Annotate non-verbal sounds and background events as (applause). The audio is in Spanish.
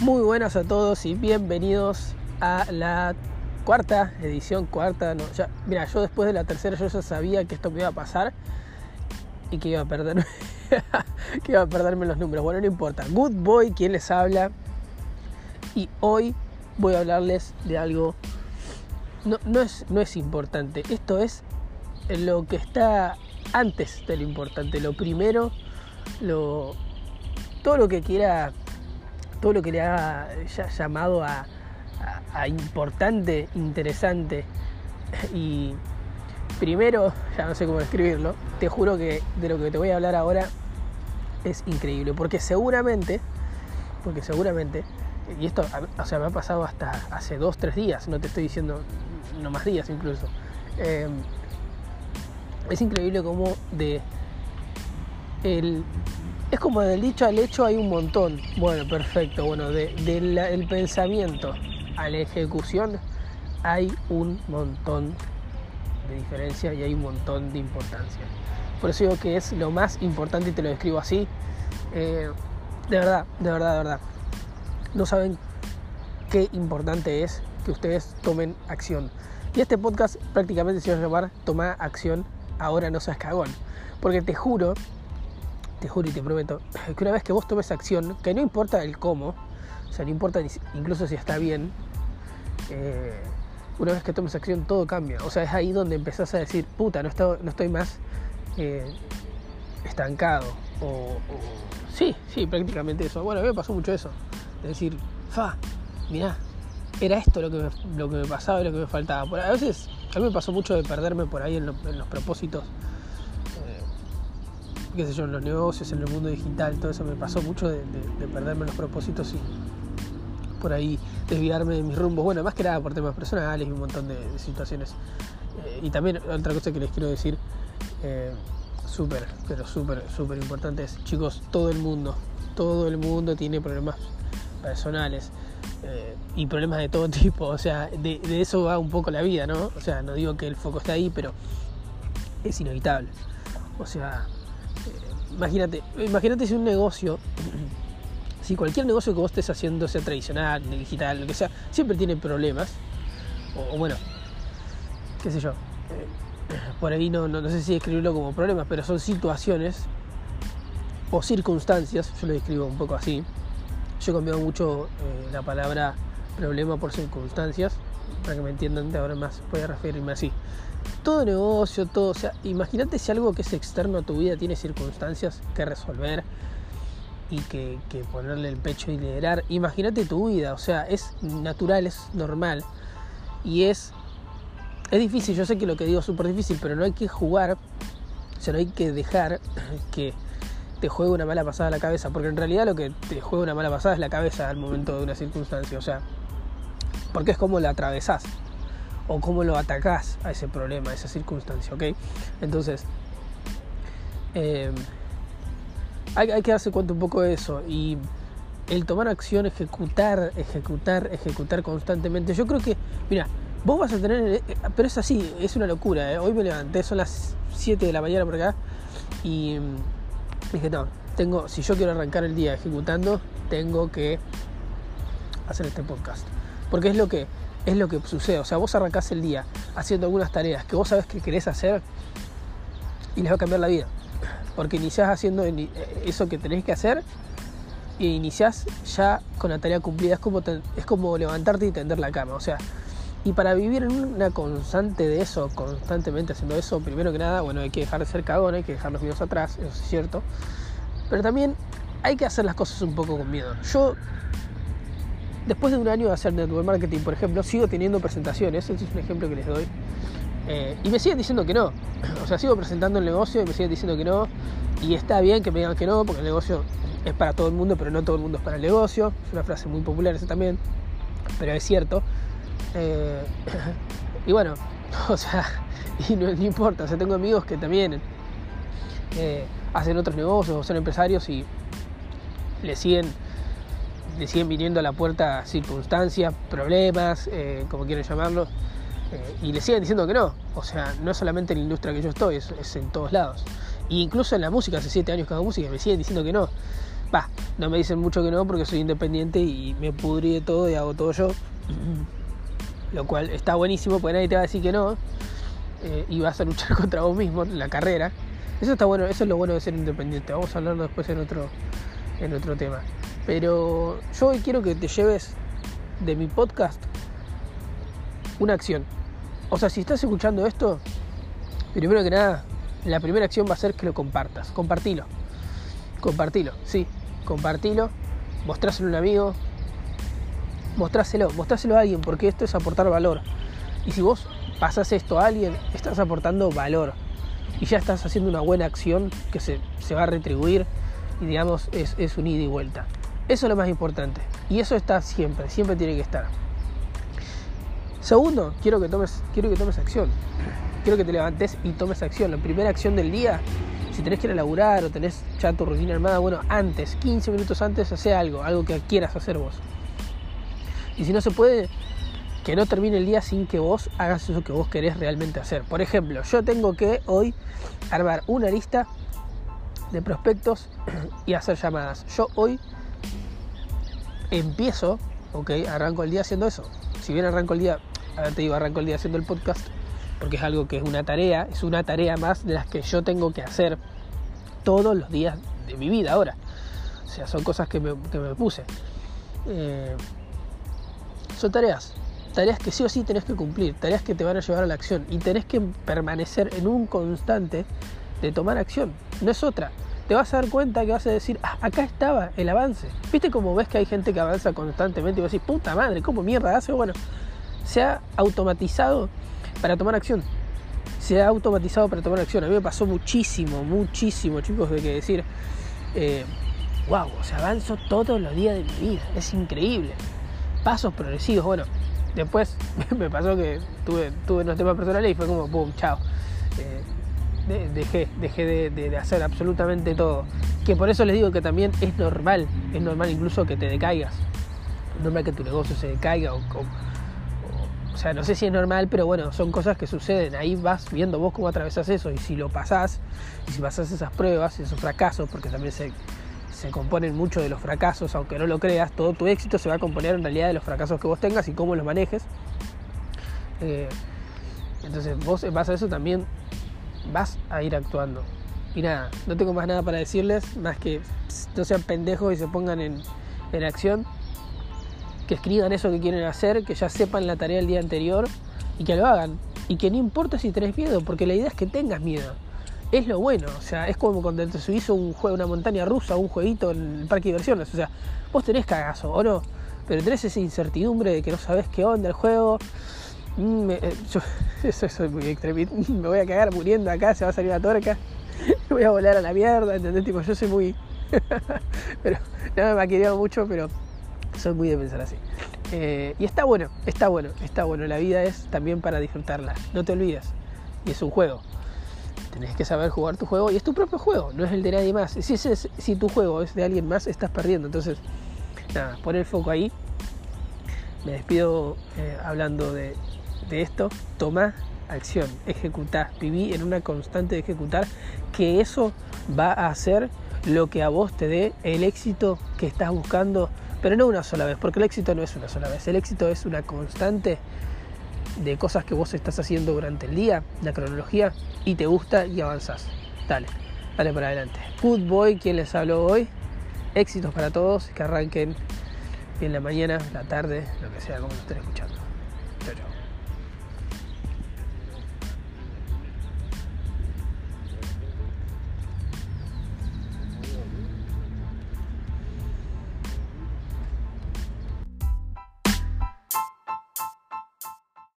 Muy buenas a todos y bienvenidos a la cuarta edición, cuarta, no, ya, mira, yo después de la tercera yo ya sabía que esto me iba a pasar y que iba a perderme, (laughs) que iba a perderme los números. Bueno, no importa. Good Boy, quien les habla. Y hoy voy a hablarles de algo. No, no, es, no es importante. Esto es lo que está antes de lo importante. Lo primero, lo, todo lo que quiera, todo lo que le ha llamado a, importante, interesante. Y primero, ya no sé cómo describirlo, te juro que de lo que te voy a hablar ahora es increíble, porque seguramente, porque seguramente, y esto, o sea, me ha pasado hasta hace dos, tres días, no te estoy diciendo, no más días incluso, eh, es increíble como de el es como del dicho al hecho hay un montón. Bueno, perfecto. Bueno, del de, de pensamiento a la ejecución hay un montón de diferencia y hay un montón de importancia. Por eso digo que es lo más importante y te lo describo así. Eh, de verdad, de verdad, de verdad. No saben qué importante es que ustedes tomen acción. Y este podcast prácticamente se va a llamar Toma acción, ahora no seas cagón. Porque te juro te juro y te prometo, (clears throat) que una vez que vos tomes acción, que no importa el cómo, o sea, no importa incluso si está bien, eh, una vez que tomes acción todo cambia. O sea, es ahí donde empezás a decir, puta, no estoy, no estoy más eh, estancado. O, sí, sí, prácticamente eso. Bueno, a mí me pasó mucho eso. De decir, fa, mirá, era esto lo que me, lo que me pasaba y lo que me faltaba. A veces, a mí me pasó mucho de perderme por ahí en, lo, en los propósitos qué sé yo, en los negocios, en el mundo digital, todo eso me pasó mucho de, de, de perderme los propósitos y por ahí desviarme de mis rumbos. Bueno, más que nada por temas personales y un montón de, de situaciones. Eh, y también otra cosa que les quiero decir, eh, súper, pero súper, súper importante es, chicos, todo el mundo, todo el mundo tiene problemas personales eh, y problemas de todo (laughs) tipo. O sea, de, de eso va un poco la vida, ¿no? O sea, no digo que el foco esté ahí, pero es inevitable. O sea, imagínate, imagínate si un negocio, si cualquier negocio que vos estés haciendo, sea tradicional, digital, lo que sea, siempre tiene problemas, o, bueno, qué sé yo, eh, por ahí no, no, no, sé si describirlo como problemas, pero son situaciones o circunstancias, yo lo describo un poco así, yo he cambiado mucho eh, la palabra problema por circunstancias, que me entiendan de ahora más, voy referirme así todo negocio, todo, o sea, imagínate si algo que es externo a tu vida tiene circunstancias que resolver y que, que, ponerle el pecho y liderar. Imagínate tu vida, o sea, es natural, es normal y es, es difícil, yo sé que lo que digo es súper difícil, pero no hay que jugar, o sea, no hay que dejar (clears throat) que te juegue una mala pasada a la cabeza, porque en realidad lo que te juega una mala pasada es la cabeza al momento de una circunstancia, o sea, porque es como la atravesás o cómo lo atacás a ese problema, a esa circunstancia, ¿ok? Entonces, eh, hay, que darse cuenta un poco de eso y el tomar acción, ejecutar, ejecutar, ejecutar constantemente. Yo creo que, mira, vos vas a tener, eh, pero es así, es una locura, ¿eh? Hoy me levanté, son las 7 de la mañana por acá y dije, no, tengo, si yo quiero arrancar el día ejecutando, tengo que hacer este podcast. Porque es lo que es lo que sucede. O sea, vos arrancás el día haciendo algunas tareas que vos sabés que querés hacer y les va a cambiar la vida. Porque iniciás haciendo eso que tenés que hacer y iniciás ya con la tarea cumplida. Es como, es como levantarte y tender la cama. O sea, y para vivir en una constante de eso, constantemente haciendo eso, primero que nada, bueno, hay que dejar de ser cagón, hay que dejar los miedos atrás, eso es cierto. Pero también hay que hacer las cosas un poco con miedo. Yo después de un año de hacer network marketing, por ejemplo, sigo teniendo presentaciones, este es un ejemplo que les doy, eh, y me siguen diciendo que no. (clears throat) O sea, sigo presentando el negocio y me siguen diciendo que no. Y está bien que me digan que no, porque el negocio es para todo el mundo, pero no todo el mundo es para el negocio. Es una frase muy popular esa también, pero es cierto. Eh, (clears throat) y bueno, (laughs) o sea, (laughs) y no, no, importa, o sea, tengo amigos que también eh, hacen otros negocios o son empresarios y le siguen le siguen viniendo a la puerta circunstancias, problemas, eh, como quieran llamarlo, eh, y le siguen diciendo que no. O sea, no es solamente en la industria que yo estoy, es, en todos lados. E incluso en la música, hace siete años que hago música, me siguen diciendo que no. Va, no me dicen mucho que no porque soy independiente y me pudrí todo y hago todo yo. (clears throat) Lo cual está buenísimo porque nadie te va a decir que no. Eh, y vas a luchar (laughs) contra vos mismo en la carrera. Eso está bueno, eso es lo bueno de ser independiente. Vamos a hablarlo después en otro, en otro tema. Pero yo hoy quiero que te lleves de mi podcast una acción. O sea, si estás escuchando esto, primero que nada, la primera acción va a ser que lo compartas. Compartilo. Compartilo, sí. Compartilo. Mostráselo a un amigo. Mostráselo. Mostráselo a alguien porque esto es aportar valor. Y si vos pasas esto a alguien, estás aportando valor. Y ya estás haciendo una buena acción que se, va a retribuir y digamos es, es un ida y vuelta. Eso es lo más importante. Y eso está siempre, siempre tiene que estar. Segundo, quiero que tomes, quiero que tomes acción. Quiero que te levantes y tomes acción. La primera acción del día, si tenés que ir a laburar o tenés ya tu rutina armada, bueno, antes, 15 minutos antes, hace algo, algo que quieras hacer vos. Y si no se puede, que no termine el día sin que vos hagas eso que vos querés realmente hacer. Por ejemplo, yo tengo que hoy armar una lista de prospectos (clears throat) y hacer llamadas. Yo hoy empiezo, ok, arranco el día haciendo eso. Si bien arranco el día ver, te digo, arranco el día haciendo el podcast, porque es algo que es una tarea, es una tarea más de las que yo tengo que hacer todos los días de mi vida ahora. O sea, son cosas que me, puse. Eh, son tareas, tareas que sí o sí tenés que cumplir, tareas que te van a llevar a la acción y tenés que permanecer en un constante de tomar acción, no es otra. Te vas a dar cuenta que vas a decir, ah, acá estaba el avance. ¿Viste cómo ves que hay gente que avanza constantemente y vas a decir, puta madre, ¿cómo mierda hace? Bueno, se ha automatizado para tomar acción. Se ha automatizado para tomar acción. A mí me pasó muchísimo, muchísimo, chicos, de que decir, eh, wow, o sea, avanzo todos los días de mi vida. Es increíble. Pasos progresivos. Bueno, después (laughs) me pasó que tuve, tuve unos temas personales y fue como, boom, chao. Eh, dejé, dejé de, hacer absolutamente todo. Que por eso les digo que también es normal, es normal incluso que te decaigas. Es normal que tu negocio se decaiga o o sea, no sé si es normal, pero bueno, son cosas que suceden. Ahí vas viendo vos cómo atravesas eso y si lo pasás, y si pasás esas pruebas, esos fracasos, porque también se, se componen mucho de los fracasos, aunque no lo creas, todo tu éxito se va a componer en realidad de los fracasos que vos tengas y cómo los manejes. Eh, entonces vos en base a eso también vas a ir actuando. Y nada, no tengo más nada para decirles, más que no sean pendejos y se pongan en, en acción que escriban eso que quieren hacer, que ya sepan la tarea del día anterior y que lo hagan. Y que no importa si tenés miedo, porque la idea es que tengas miedo. Es lo bueno, o sea, es como cuando te subís un juego, una montaña rusa, un jueguito en el parque de diversiones. O sea, vos tenés cagazo, ¿o no? Pero tenés esa incertidumbre de que no sabes qué onda el juego. Mm, eh, yo, (laughs) eso soy muy extremista. (laughs) Me voy a cagar muriendo acá, se va a salir la torca. (laughs) voy a volar a la mierda, ¿entendés? Tipo, yo soy muy. pero no me maquineo mucho, pero soy muy de pensar así. Eh, y está bueno, está bueno, está bueno. La vida es también para disfrutarla. No te olvides. Y es un juego. Tenés que saber jugar tu juego y es tu propio juego, no es el de nadie más. Si, si tu juego es de alguien más, estás perdiendo. Entonces, nada, pon el foco ahí. Me despido eh, hablando de, de esto. Toma acción, ejecutar. Viví en una constante de ejecutar, que eso va a hacer lo que a vos te dé el éxito que estás buscando pero no una sola vez, porque el éxito no es una sola vez, el éxito es una constante de cosas que vos estás haciendo durante el día, la cronología, y te gusta y avanzás. Dale, dale para adelante. Good quien les habló hoy, éxitos para todos, que arranquen en la mañana, la tarde, lo que sea, como lo estén escuchando.